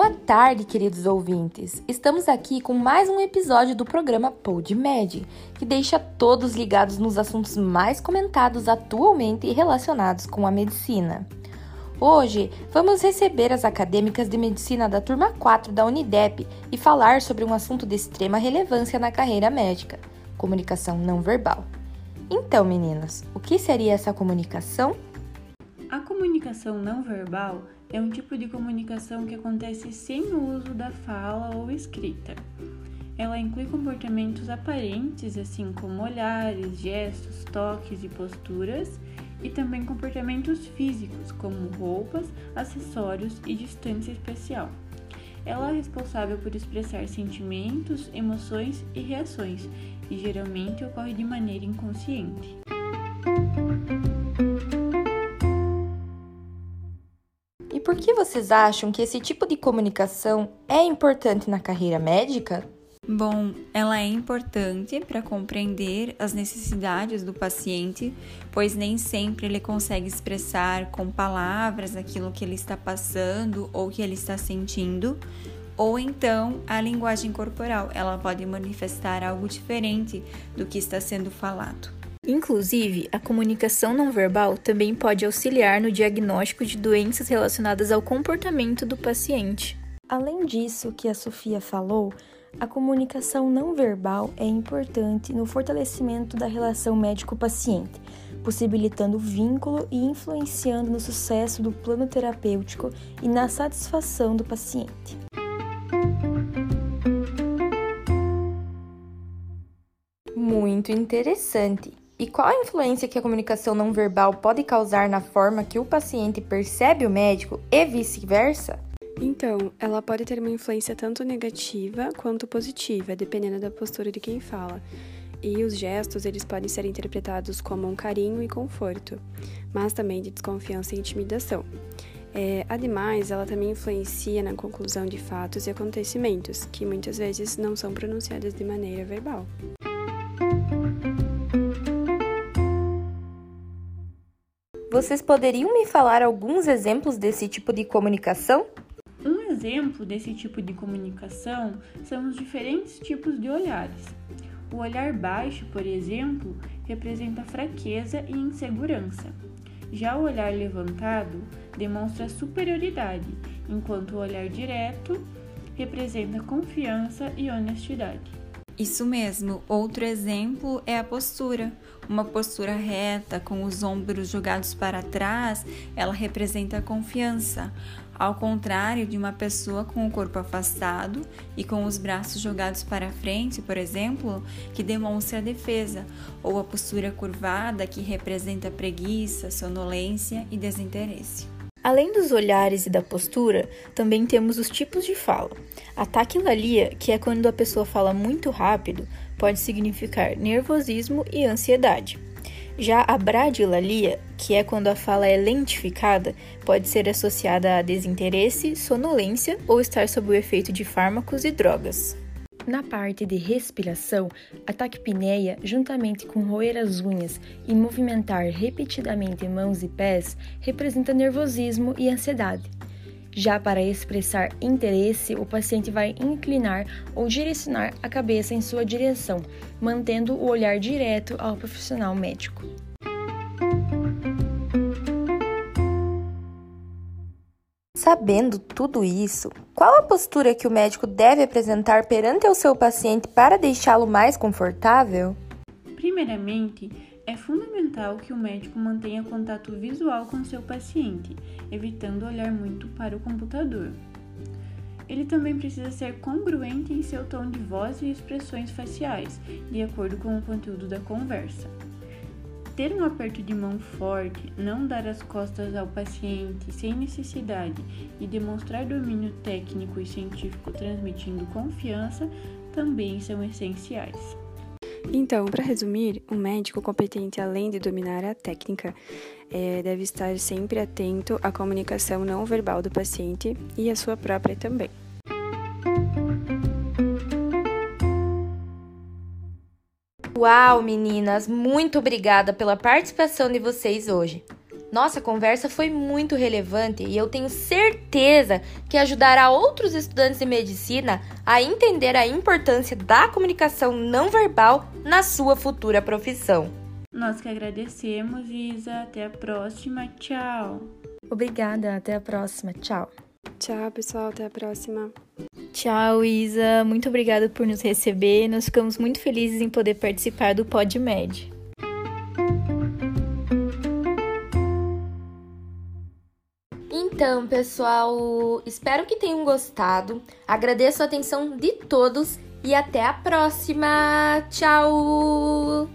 Boa tarde, queridos ouvintes. Estamos aqui com mais um episódio do programa PodMed, que deixa todos ligados nos assuntos mais comentados atualmente relacionados com a medicina. Hoje, vamos receber as acadêmicas de medicina da turma 4 da Unidep e falar sobre um assunto de extrema relevância na carreira médica: comunicação não verbal. Então, meninas, o que seria essa comunicação? A comunicação não verbal é um tipo de comunicação que acontece sem o uso da fala ou escrita. Ela inclui comportamentos aparentes, assim como olhares, gestos, toques e posturas, e também comportamentos físicos, como roupas, acessórios e distância especial. Ela é responsável por expressar sentimentos, emoções e reações, e geralmente ocorre de maneira inconsciente. Que vocês acham que esse tipo de comunicação é importante na carreira médica? Bom, ela é importante para compreender as necessidades do paciente, pois nem sempre ele consegue expressar com palavras aquilo que ele está passando ou que ele está sentindo, ou então a linguagem corporal, ela pode manifestar algo diferente do que está sendo falado. Inclusive, a comunicação não verbal também pode auxiliar no diagnóstico de doenças relacionadas ao comportamento do paciente. Além disso que a Sofia falou, a comunicação não verbal é importante no fortalecimento da relação médico-paciente, possibilitando o vínculo e influenciando no sucesso do plano terapêutico e na satisfação do paciente. Muito interessante. E qual a influência que a comunicação não verbal pode causar na forma que o paciente percebe o médico e vice-versa? Então, ela pode ter uma influência tanto negativa quanto positiva, dependendo da postura de quem fala. E os gestos, eles podem ser interpretados como um carinho e conforto, mas também de desconfiança e intimidação. É, ademais, ela também influencia na conclusão de fatos e acontecimentos, que muitas vezes não são pronunciados de maneira verbal. Vocês poderiam me falar alguns exemplos desse tipo de comunicação? Um exemplo desse tipo de comunicação são os diferentes tipos de olhares. O olhar baixo, por exemplo, representa fraqueza e insegurança. Já o olhar levantado demonstra superioridade, enquanto o olhar direto representa confiança e honestidade. Isso mesmo. Outro exemplo é a postura. Uma postura reta, com os ombros jogados para trás, ela representa confiança. Ao contrário de uma pessoa com o corpo afastado e com os braços jogados para frente, por exemplo, que demonstra a defesa, ou a postura curvada, que representa preguiça, sonolência e desinteresse. Além dos olhares e da postura, também temos os tipos de fala. A taquilalia, que é quando a pessoa fala muito rápido, pode significar nervosismo e ansiedade. Já a bradilalia, que é quando a fala é lentificada, pode ser associada a desinteresse, sonolência ou estar sob o efeito de fármacos e drogas. Na parte de respiração, a taquipneia, juntamente com roer as unhas e movimentar repetidamente mãos e pés, representa nervosismo e ansiedade. Já para expressar interesse, o paciente vai inclinar ou direcionar a cabeça em sua direção, mantendo o olhar direto ao profissional médico. Sabendo tudo isso, qual a postura que o médico deve apresentar perante o seu paciente para deixá-lo mais confortável? Primeiramente, é fundamental que o médico mantenha contato visual com seu paciente, evitando olhar muito para o computador. Ele também precisa ser congruente em seu tom de voz e expressões faciais, de acordo com o conteúdo da conversa. Ter um aperto de mão forte, não dar as costas ao paciente sem necessidade e demonstrar domínio técnico e científico transmitindo confiança também são essenciais. Então, para resumir, um médico competente, além de dominar a técnica, é, deve estar sempre atento à comunicação não verbal do paciente e à sua própria também. Uau, meninas, muito obrigada pela participação de vocês hoje. Nossa conversa foi muito relevante e eu tenho certeza que ajudará outros estudantes de medicina a entender a importância da comunicação não verbal na sua futura profissão. Nós que agradecemos, Isa. Até a próxima. Tchau. Obrigada, até a próxima. Tchau. Tchau, pessoal. Até a próxima. Tchau, Isa. Muito obrigada por nos receber. Nós ficamos muito felizes em poder participar do PodMed. Então, pessoal, espero que tenham gostado. Agradeço a atenção de todos e até a próxima. Tchau!